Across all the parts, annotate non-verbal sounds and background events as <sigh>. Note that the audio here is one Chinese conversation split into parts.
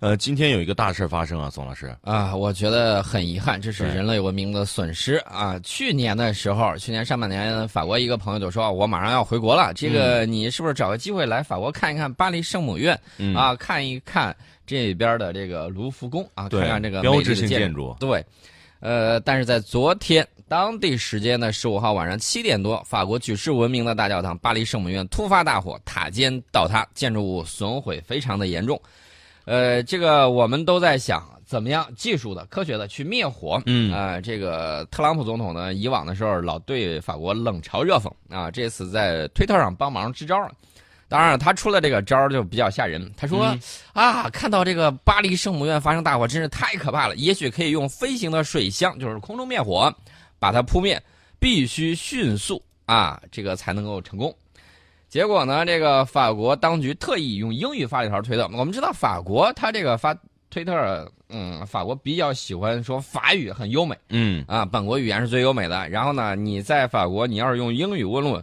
呃，今天有一个大事发生啊，宋老师啊，我觉得很遗憾，这是人类文明的损失啊。去年的时候，去年上半年，法国一个朋友就说：“我马上要回国了，这个你是不是找个机会来法国看一看巴黎圣母院啊，看一看这边的这个卢浮宫啊，看看这个标志性建筑。”对，呃，但是在昨天当地时间的十五号晚上七点多，法国举世闻名的大教堂巴黎圣母院突发大火，塔尖倒塌，建筑物损毁非常的严重。呃，这个我们都在想怎么样技术的、科学的去灭火。嗯啊，这个特朗普总统呢，以往的时候老对法国冷嘲热讽啊，这次在推特上帮忙支招了。当然，他出了这个招就比较吓人。他说啊，看到这个巴黎圣母院发生大火，真是太可怕了。也许可以用飞行的水箱，就是空中灭火，把它扑灭。必须迅速啊，这个才能够成功。结果呢？这个法国当局特意用英语发了一条推特。我们知道法国，他这个发推特，嗯，法国比较喜欢说法语很优美，嗯啊，本国语言是最优美的。然后呢，你在法国，你要是用英语问路，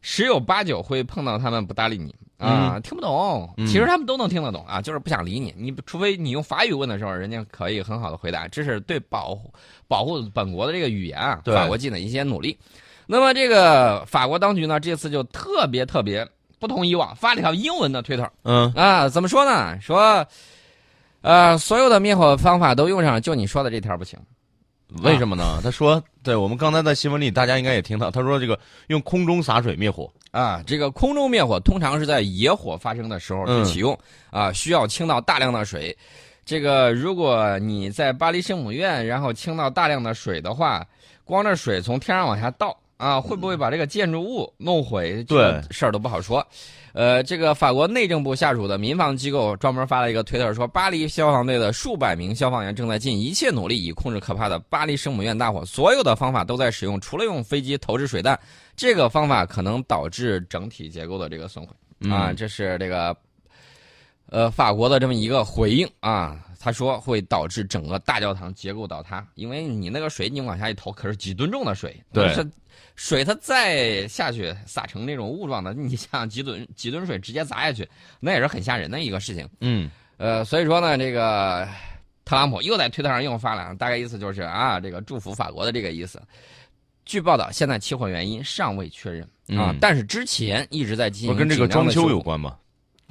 十有八九会碰到他们不搭理你啊，听不懂。其实他们都能听得懂啊，就是不想理你。你除非你用法语问的时候，人家可以很好的回答。这是对保护保护本国的这个语言啊，法国尽的一些努力。那么这个法国当局呢，这次就特别特别不同以往，发了一条英文的推特。嗯啊，怎么说呢？说，呃，所有的灭火方法都用上了，就你说的这条不行。为什么呢？他说，对我们刚才在新闻里，大家应该也听到，他说这个用空中洒水灭火啊，这个空中灭火通常是在野火发生的时候去启用啊，需要倾倒大量的水。这个如果你在巴黎圣母院，然后倾倒大量的水的话，光这水从天上往下倒。啊，会不会把这个建筑物弄毁？对，事儿都不好说。呃，这个法国内政部下属的民防机构专门发了一个推特说，巴黎消防队的数百名消防员正在尽一切努力以控制可怕的巴黎圣母院大火，所有的方法都在使用，除了用飞机投掷水弹，这个方法可能导致整体结构的这个损毁。啊，这是这个，呃，法国的这么一个回应啊。他说会导致整个大教堂结构倒塌，因为你那个水你往下一投，可是几吨重的水，对，水它再下去撒成那种雾状的，你像几吨几吨水直接砸下去，那也是很吓人的一个事情。嗯，呃，所以说呢，这个特朗普又在推特上又发了，大概意思就是啊，这个祝福法国的这个意思。据报道，现在起火原因尚未确认啊，但是之前一直在进行跟这个装修有关吗？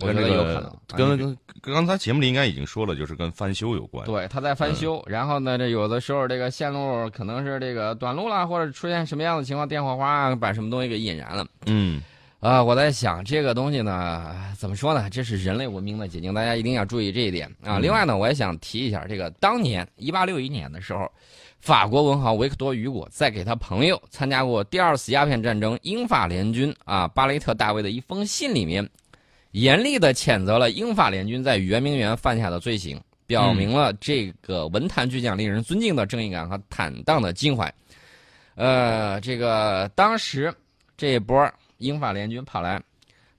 我觉得有可能，跟跟刚才节目里应该已经说了，就是跟翻修有关。对，他在翻修，然后呢，这有的时候这个线路可能是这个短路了，或者出现什么样的情况，电火花把什么东西给引燃了。嗯，啊，我在想这个东西呢，怎么说呢？这是人类文明的结晶，大家一定要注意这一点啊。另外呢，我也想提一下，这个当年一八六一年的时候，法国文豪维克多·雨果在给他朋友参加过第二次鸦片战争英法联军啊巴雷特大卫的一封信里面。严厉地谴责了英法联军在圆明园犯下的罪行，表明了这个文坛巨匠令人尊敬的正义感和坦荡的襟怀。呃，这个当时这一波英法联军跑来，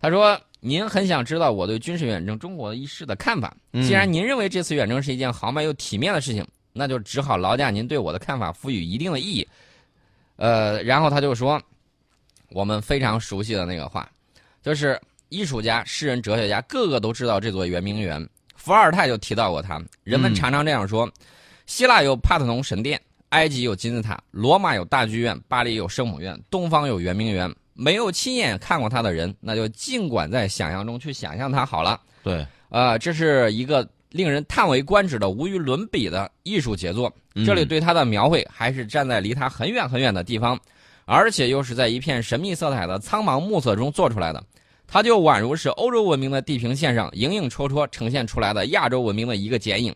他说：“您很想知道我对军事远征中国一事的看法。既然您认为这次远征是一件豪迈又体面的事情，那就只好劳驾您对我的看法赋予一定的意义。”呃，然后他就说：“我们非常熟悉的那个话，就是。”艺术家、诗人、哲学家，个个都知道这座圆明园。伏尔泰就提到过它。人们常常这样说：希腊有帕特农神殿，埃及有金字塔，罗马有大剧院，巴黎有圣母院，东方有圆明园。没有亲眼看过它的人，那就尽管在想象中去想象它好了。对，呃，这是一个令人叹为观止的、无与伦比的艺术杰作。这里对它的描绘，还是站在离它很远很远的地方，而且又是在一片神秘色彩的苍茫暮色中做出来的。它就宛如是欧洲文明的地平线上影影绰绰呈现出来的亚洲文明的一个剪影。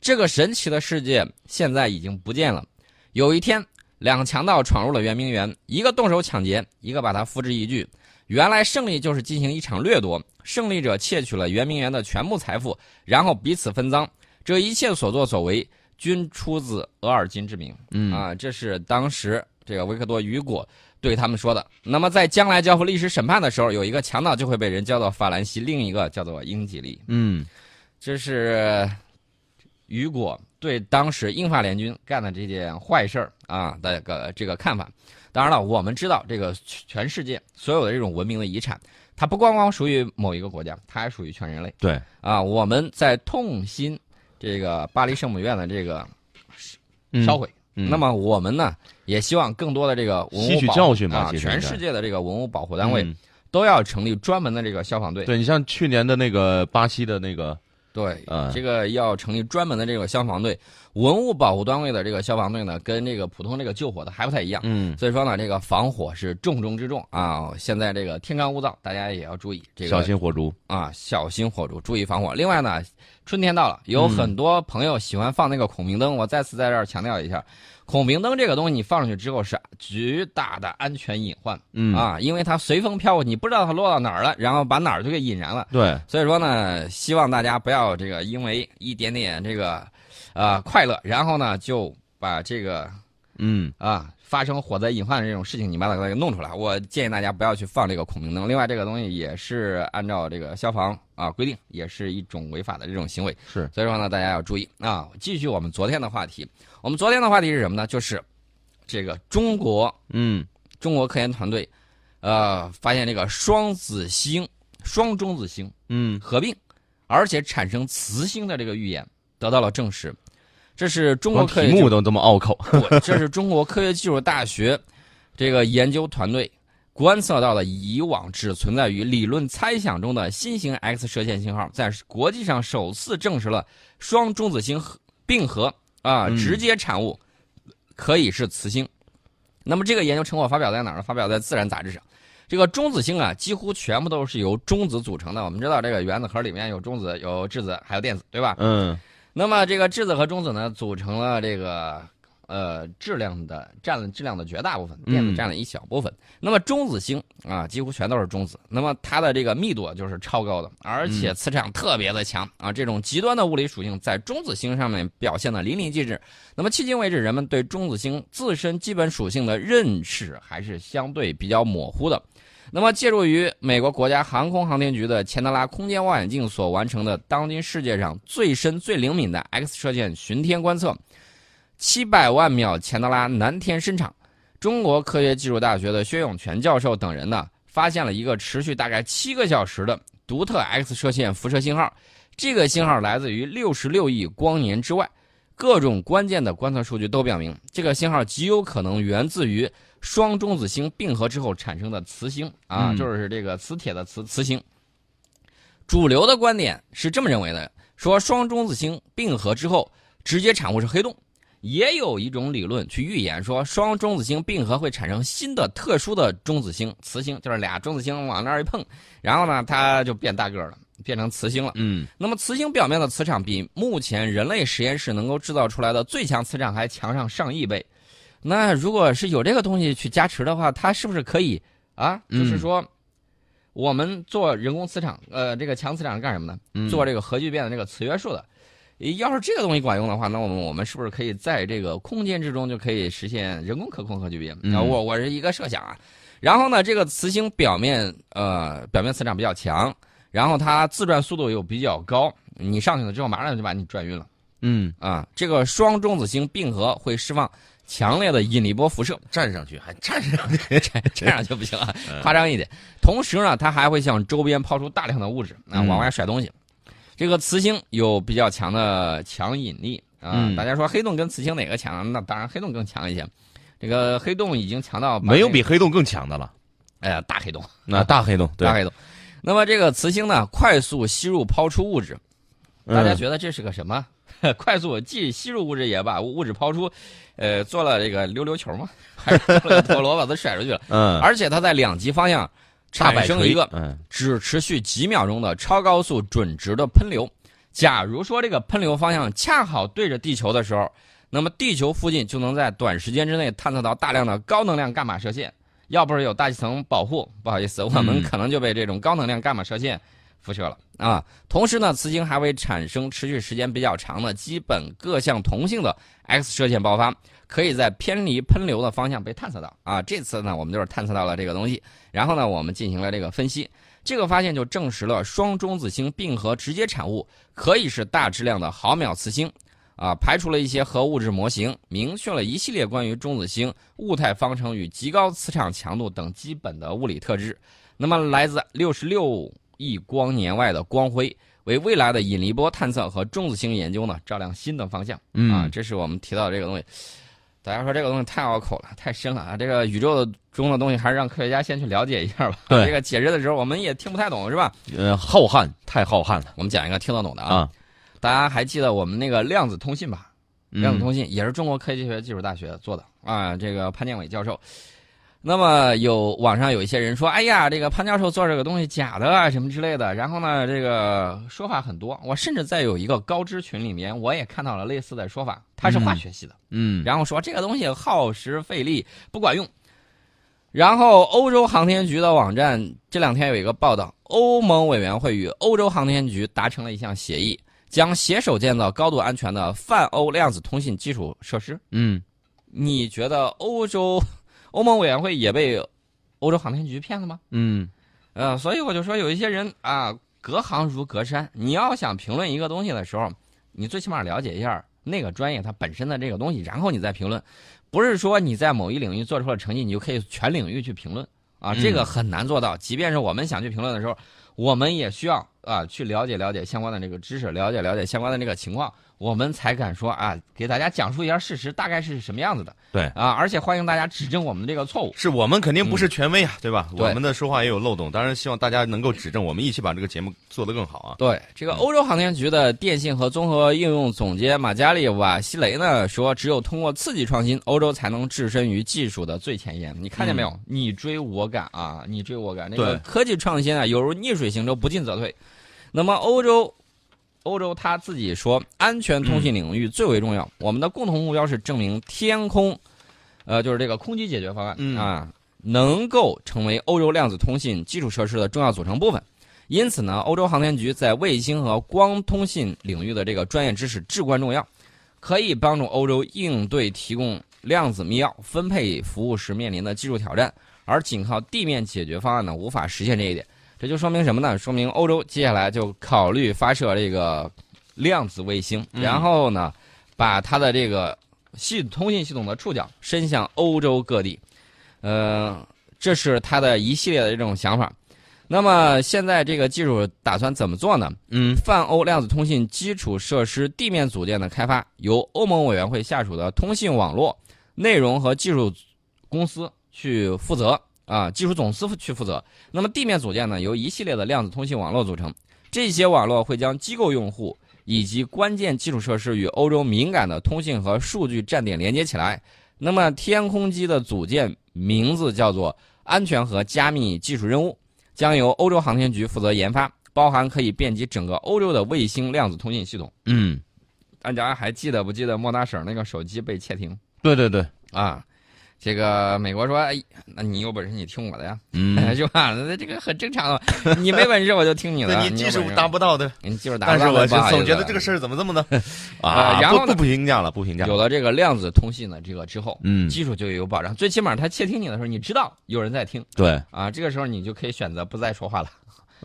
这个神奇的世界现在已经不见了。有一天，两强盗闯入了圆明园，一个动手抢劫，一个把它付之一炬。原来胜利就是进行一场掠夺，胜利者窃取了圆明园的全部财富，然后彼此分赃。这一切所作所为，均出自额尔金之名。嗯啊，这是当时这个维克多·雨果。对他们说的。那么，在将来交付历史审判的时候，有一个强盗就会被人叫做法兰西，另一个叫做英吉利。嗯，这是雨果对当时英法联军干的这件坏事儿啊的个这个看法。当然了，我们知道这个全世界所有的这种文明的遗产，它不光光属于某一个国家，它还属于全人类。对啊，我们在痛心这个巴黎圣母院的这个嗯烧毁。嗯那么我们呢，也希望更多的这个文物吸取保教训吧啊，全世界的这个文物保护单位嗯都要成立专门的这个消防队。对你像去年的那个巴西的那个，对，嗯这个要成立专门的这个消防队。文物保护单位的这个消防队呢，跟这个普通这个救火的还不太一样。嗯，所以说呢，这个防火是重中之重啊！现在这个天干物燥，大家也要注意这个小心火烛。啊，小心火烛，注意防火。另外呢，春天到了，有很多朋友喜欢放那个孔明灯，我再次在这儿强调一下，孔明灯这个东西你放上去之后是巨大的安全隐患、嗯，啊，因为它随风飘过，你不知道它落到哪儿了，然后把哪儿就给引燃了。对，所以说呢，希望大家不要这个因为一点点这个呃快乐，然后呢就把这个嗯啊发生火灾隐患的这种事情，你把它给弄出来。我建议大家不要去放这个孔明灯。另外，这个东西也是按照这个消防啊规定，也是一种违法的这种行为。是，所以说呢，大家要注意啊。继续我们昨天的话题，我们昨天的话题是什么呢？就是这个中国嗯中国科研团队，呃，发现这个双子星、双中子星嗯合并，而且产生磁星的这个预言得到了证实。这是中国题目都这么拗口。这是中国科学技术大学这个研究团队观测到的以往只存在于理论猜想中的新型 X 射线信号，在国际上首次证实了双中子星并合啊，嗯直接产物可以是磁星。那么这个研究成果发表在哪儿呢？发表在《自然》杂志上。这个中子星啊，几乎全部都是由中子组成的。我们知道，这个原子核里面有中子、有质子，还有电子，对吧？嗯那么这个质子和中子呢，组成了这个呃质量的占了质量的绝大部分，电子嗯占了一小部分。那么中子星啊，几乎全都是中子。那么它的这个密度啊就是超高的，而且磁场特别的强啊。这种极端的物理属性在中子星上面表现的淋漓尽致。那么迄今为止，人们对中子星自身基本属性的认识还是相对比较模糊的。那么，借助于美国国家航空航天局的钱德拉空间望远镜所完成的当今世界上最深、最灵敏的 X 射线巡天观测，七百万秒钱德拉南天深场，中国科学技术大学的薛永全教授等人呢，发现了一个持续大概七个小时的独特 X 射线辐射信号。这个信号来自于六十六亿光年之外，各种关键的观测数据都表明，这个信号极有可能源自于。双中子星并合之后产生的磁星啊，嗯就是这个磁铁的磁磁星。主流的观点是这么认为的：说双中子星并合之后，直接产物是黑洞。也有一种理论去预言说，双中子星并合会产生新的特殊的中子星磁星，就是俩中子星往那儿一碰，然后呢，它就变大个儿了，变成磁星了。嗯那么磁星表面的磁场比目前人类实验室能够制造出来的最强磁场还强上上亿倍。那如果是有这个东西去加持的话，它是不是可以啊？嗯就是说，我们做人工磁场，呃，这个强磁场是干什么呢？嗯做这个核聚变的这个磁约束的。要是这个东西管用的话，那我们我们是不是可以在这个空间之中就可以实现人工可控核聚变？我我是一个设想啊。然后呢，这个磁星表面呃表面磁场比较强，然后它自转速度又比较高，你上去了之后马上就把你转晕了嗯，啊。这个双中子星并合会释放强烈的引力波辐射，站上去还站上去，站 <laughs> 站上去不行了，嗯夸张一点。同时呢，它还会向周边抛出大量的物质啊，嗯往外甩东西。这个磁星有比较强的强引力啊。嗯大家说黑洞跟磁星哪个强？那当然黑洞更强一些。这个黑洞已经强到把没有比黑洞更强的了。哎呀大黑洞，那大黑洞，对大，黑洞。那么这个磁星呢，快速吸入抛出物质，大家嗯觉得这是个什么？<laughs> 快速既吸入物质也把物质抛出，呃，做了这个溜溜球吗？<laughs> 还是做了个陀螺把它甩出去了？嗯，而且它在两极方向产生一个嗯只持续几秒钟的超高速准直的喷流。假如说这个喷流方向恰好对着地球的时候，那么地球附近就能在短时间之内探测到大量的高能量伽马射线。要不是有大气层保护，不好意思，我们嗯可能就被这种高能量伽马射线辐射了啊。同时呢，磁星还会产生持续时间比较长的、基本各项同性的 X 射线爆发，可以在偏离喷流的方向被探测到啊。这次呢，我们就是探测到了这个东西，然后呢，我们进行了这个分析，这个发现就证实了双中子星并合直接产物可以是大质量的毫秒磁星。啊，排除了一些核物质模型，明确了一系列关于中子星物态方程与极高磁场强度等基本的物理特质。那么来自六十六亿光年外的光辉，为未来的引力波探测和中子星研究呢照亮新的方向。嗯啊，这是我们提到的这个东西。大家说这个东西太拗口了，太深了啊！这个宇宙中的东西还是让科学家先去了解一下吧。对这个解释的时候我们也听不太懂，是吧？呃，浩瀚，太浩瀚了我们讲一个听得懂的啊。啊！大家还记得我们那个量子通信吧？量子嗯通信也是中国科技学技术大学做的啊，这个潘建伟教授。那么有网上有一些人说，哎呀，这个潘教授做这个东西假的啊，什么之类的。然后呢，这个说法很多。我甚至在有一个高知群里面，我也看到了类似的说法。他是化学系的，嗯然后说这个东西耗时费力，不管用。然后欧洲航天局的网站这两天有一个报道，欧盟委员会与欧洲航天局达成了一项协议，将携手建造高度安全的泛欧量子通信基础设施。嗯，你觉得欧洲欧盟委员会也被欧洲航天局骗了吗？嗯呃，所以我就说有一些人啊，隔行如隔山。你要想评论一个东西的时候，你最起码了解一下那个专业它本身的这个东西，然后你再评论。不是说你在某一领域做出了成绩，你就可以全领域去评论啊，嗯这个很难做到。即便是我们想去评论的时候，我们也需要啊去了解了解相关的这个知识，了解了解相关的这个情况，我们才敢说啊给大家讲述一下事实大概是什么样子的。对啊，而且欢迎大家指正我们这个错误。是我们肯定不是权威啊，对吧？我们的说话也有漏洞，当然希望大家能够指正，我们一起把这个节目做得更好啊。对这个欧洲航天局的电信和综合应用总监马加利瓦西雷呢说，只有通过刺激创新，欧洲才能置身于技术的最前沿。你看见没有？你追我赶啊，你追我赶。那个科技创新啊，犹如逆水行舟，不进则退。那么欧洲，欧洲他自己说，安全通信领域最为重要。我们的共同目标是证明天空，呃，就是这个空基解决方案、嗯啊，能够成为欧洲量子通信基础设施的重要组成部分。因此呢，欧洲航天局在卫星和光通信领域的这个专业知识至关重要，可以帮助欧洲应对提供量子密钥分配服务时面临的技术挑战，而仅靠地面解决方案呢，无法实现这一点。这就说明什么呢？说明欧洲接下来就考虑发射这个量子卫星，嗯然后呢，把它的这个系通信系统的触角伸向欧洲各地。呃，这是它的一系列的这种想法。那么现在这个技术打算怎么做呢？嗯泛欧量子通信基础设施地面组件的开发，由欧盟委员会下属的通信网络内容和技术公司去负责啊，技术总司去负责。那么地面组件呢，由一系列的量子通信网络组成，这些网络会将机构用户以及关键基础设施与欧洲敏感的通信和数据站点连接起来。那么天空机的组件名字叫做安全和加密技术任务。将由欧洲航天局负责研发，包含可以遍及整个欧洲的卫星量子通信系统。嗯，大家还记得不记得莫大婶那个手机被窃听对对对，啊？这个美国说，哎，那你有本事你听我的呀，嗯，<laughs> 是吧？那这个很正常啊，<laughs> 你没本事我就听你的。那你技术达不，不到的，你技术达不到但是我就总觉得这个事儿怎么这么的 <laughs> 啊？呃然后呢不不评价了，不评价。有了这个量子通信的这个之后，嗯，技术就有保障，最起码他窃听你的时候，你知道有人在听对，啊，这个时候你就可以选择不再说话了。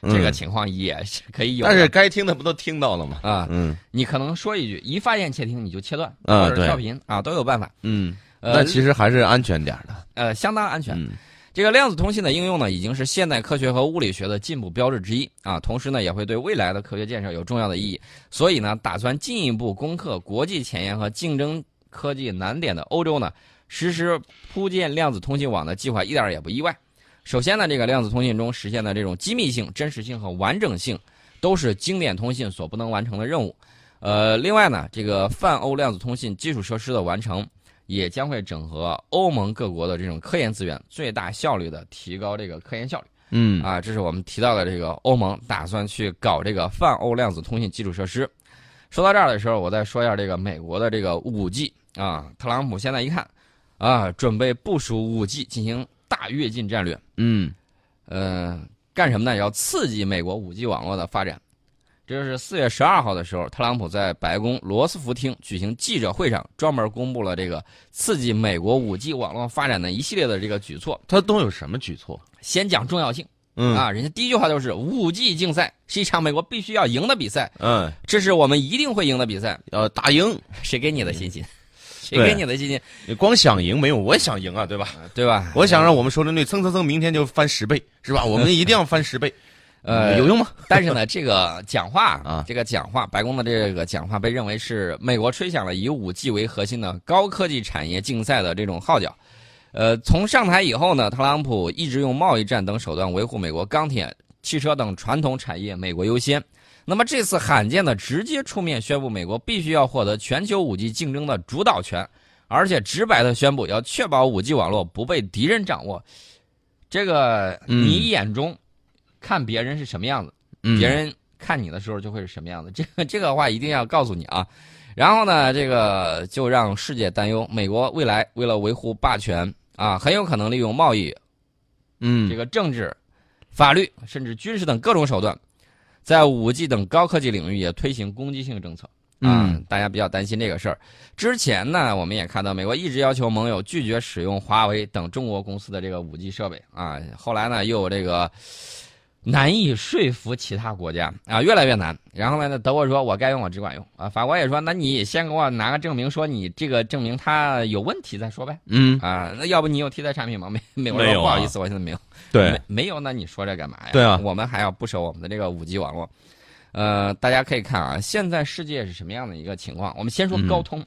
嗯这个情况也是可以有的，但是该听的不都听到了吗？啊，嗯你可能说一句，一发现窃听你就切断，或者跳频啊，都有办法。嗯，呃那其实还是安全点的。呃，相当安全。嗯这个量子通信的应用呢，已经是现代科学和物理学的进步标志之一啊，同时呢，也会对未来的科学建设有重要的意义。所以呢，打算进一步攻克国际前沿和竞争科技难点的欧洲呢，实施铺建量子通信网的计划一点也不意外。首先呢，这个量子通信中实现的这种机密性、真实性和完整性，都是经典通信所不能完成的任务。呃，另外呢，这个泛欧量子通信基础设施的完成。也将会整合欧盟各国的这种科研资源，最大效率的提高这个科研效率嗯啊！这是我们提到的这个欧盟打算去搞这个泛欧量子通信基础设施。说到这儿的时候，我再说一下这个美国的这个五 G 啊，特朗普现在一看啊，准备部署五 G 进行大跃进战略，嗯呃，干什么呢？要刺激美国五 G 网络的发展。这是四月十二号的时候，特朗普在白宫罗斯福厅举行记者会上，专门公布了这个刺激美国五 G 网络发展的一系列的这个举措。他都有什么举措？先讲重要性嗯啊，人家第一句话就是五 G 竞赛是一场美国必须要赢的比赛，嗯，这是我们一定会赢的比赛。要打赢。<laughs> 谁给你的信心？<laughs> 谁给你的信心？你光想赢没有，我也想赢啊，对吧？对吧？我想让我们说针队蹭蹭蹭，明天就翻十倍，是吧？我们一定要翻十倍。呃，有用吗？<laughs> 但是呢，这个讲话啊，这个讲话，白宫的这个讲话被认为是美国吹响了以五 G 为核心的高科技产业竞赛的这种号角。呃，从上台以后呢，特朗普一直用贸易战等手段维护美国钢铁、汽车等传统产业美国优先。那么这次罕见的直接出面宣布，美国必须要获得全球五 G 竞争的主导权，而且直白的宣布要确保五 G 网络不被敌人掌握。这个你眼中。看别人是什么样子，别人看你的时候就会是什么样子。这个这个话一定要告诉你啊。然后呢，这个就让世界担忧，美国未来为了维护霸权啊，很有可能利用贸易、嗯，这个政治、法律甚至军事等各种手段，在五 G 等高科技领域也推行攻击性政策啊。大家比较担心这个事儿。之前呢，我们也看到美国一直要求盟友拒绝使用华为等中国公司的这个五 G 设备啊。后来呢，又有这个。难以说服其他国家啊，越来越难。然后呢，德国说我该用我只管用啊，法国也说，那你先给我拿个证明，说你这个证明它有问题再说呗。嗯啊，那要不你有替代产品吗？没没有，不好意思，我现在没有。对，没没有，那你说这干嘛呀？对啊，我们还要不守我们的这个五 G 网络。呃，大家可以看啊，现在世界是什么样的一个情况？我们先说高通，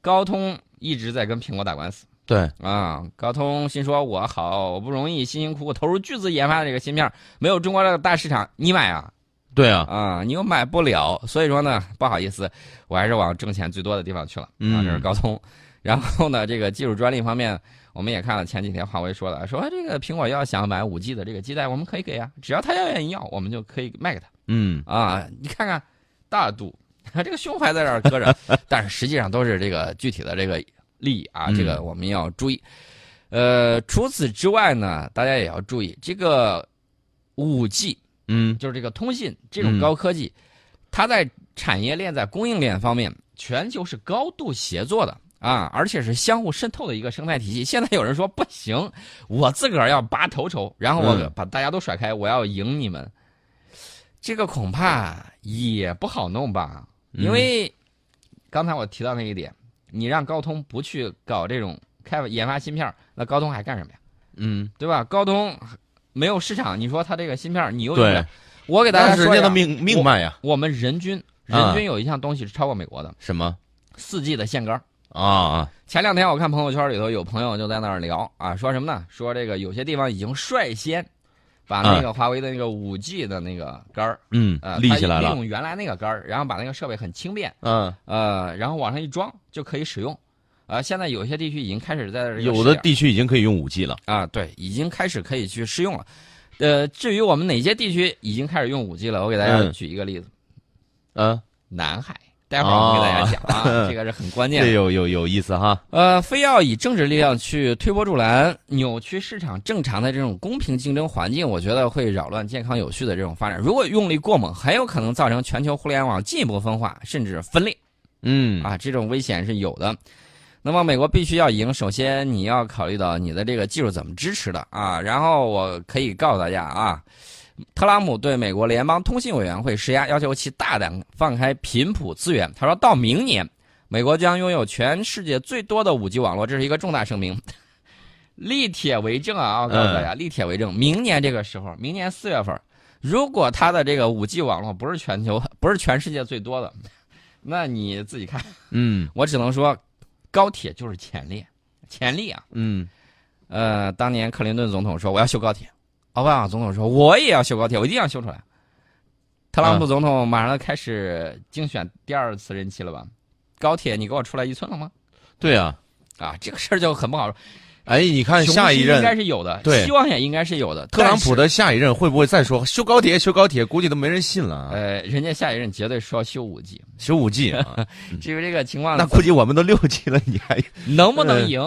高通一直在跟苹果打官司。对啊，高通心说：“我好不容易辛辛苦苦投入巨资研发的这个芯片，没有中国这个大市场，你买啊？对啊，啊，你又买不了，所以说呢，不好意思，我还是往挣钱最多的地方去了。啊，这是高通。然后呢，这个技术专利方面，我们也看了前几天华为说的，说这个苹果要想买五 G 的这个基带，我们可以给啊，只要他要愿意要，我们就可以卖给他。嗯啊，你看看大度，<laughs> 这个胸怀在这儿搁着，<laughs> 但是实际上都是这个具体的这个。”利益啊，这个我们要注意。呃，除此之外呢，大家也要注意这个五 G，嗯，就是这个通信这种高科技，它在产业链在供应链方面，全球是高度协作的啊，而且是相互渗透的一个生态体系。现在有人说不行，我自个儿要拔头筹，然后我把大家都甩开，我要赢你们，这个恐怕也不好弄吧？因为刚才我提到那一点。你让高通不去搞这种开发研发芯片，那高通还干什么呀？嗯，对吧？高通没有市场，你说它这个芯片你又对，我给大家说人家的命命脉呀。我们人均人均有一项东西是超过美国的，什么？四 G 的线杆啊啊！前两天我看朋友圈里头有朋友就在那儿聊啊，说什么呢？说这个有些地方已经率先把那个华为的那个五 G 的那个杆儿，嗯，立起来了，利用原来那个杆儿，然后把那个设备很轻便，嗯。呃，然后往上一装。就可以使用，啊，现在有些地区已经开始在有的地区已经可以用五 G 了啊，对，已经开始可以去试用了。呃，至于我们哪些地区已经开始用五 G 了，我给大家举一个例子，嗯，南海，待会儿我给大家讲啊，<laughs> 这个是很关键，这有有有意思哈。呃，非要以政治力量去推波助澜，扭曲市场正常的这种公平竞争环境，我觉得会扰乱健康有序的这种发展。如果用力过猛，很有可能造成全球互联网进一步分化，甚至分裂。嗯啊，这种危险是有的。那么美国必须要赢，首先你要考虑到你的这个技术怎么支持的啊。然后我可以告诉大家啊，特朗普对美国联邦通信委员会施压，要求其大胆放开频谱资源。他说到明年，美国将拥有全世界最多的五 G 网络，这是一个重大声明。<laughs> 立铁为证啊！我告诉大家，立铁为证，明年这个时候，明年四月份，如果他的这个五 G 网络不是全球，不是全世界最多的。<laughs> 那你自己看，嗯，我只能说，高铁就是潜力，潜力啊，嗯，呃，当年克林顿总统说我要修高铁，奥巴马总统说我也要修高铁，我一定要修出来。特朗普总统马上开始竞选第二次任期了吧？高铁你给我出来一寸了吗？对啊，啊，这个事儿就很不好说。哎，你看下一任应该是有的，对，希望也应该是有的。特朗普的下一任会不会再说修高铁？修高铁估计都没人信了。呃，人家下一任绝对说修五 G，修五 G 啊。<laughs> 至于这个情况，那估计我们都六 G 了，你还能不能赢？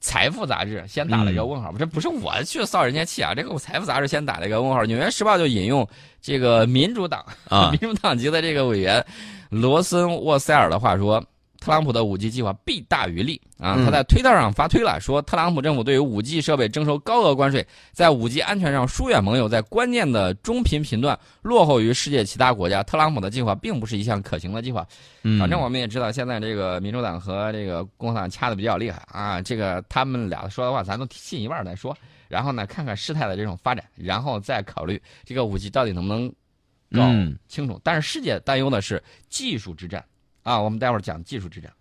财富杂志先打了一个问号，这不是我去臊人家气啊，这个财富杂志先打了一个问号。纽约时报就引用这个民主党啊，<laughs> 民主党籍的这个委员罗森沃塞尔的话说：“特朗普的五 G 计划弊大于利啊！嗯他在推特上发推了，说特朗普政府对于五 G 设备征收高额关税，在五 G 安全上疏远盟友，在关键的中频频段落后于世界其他国家。特朗普的计划并不是一项可行的计划。嗯，反正我们也知道，现在这个民主党和这个共和党掐的比较厉害啊，这个他们俩说的话咱都信一半再说，然后呢看看事态的这种发展，然后再考虑这个五 G 到底能不能搞嗯清楚。但是世界担忧的是技术之战啊，我们待会儿讲技术质量。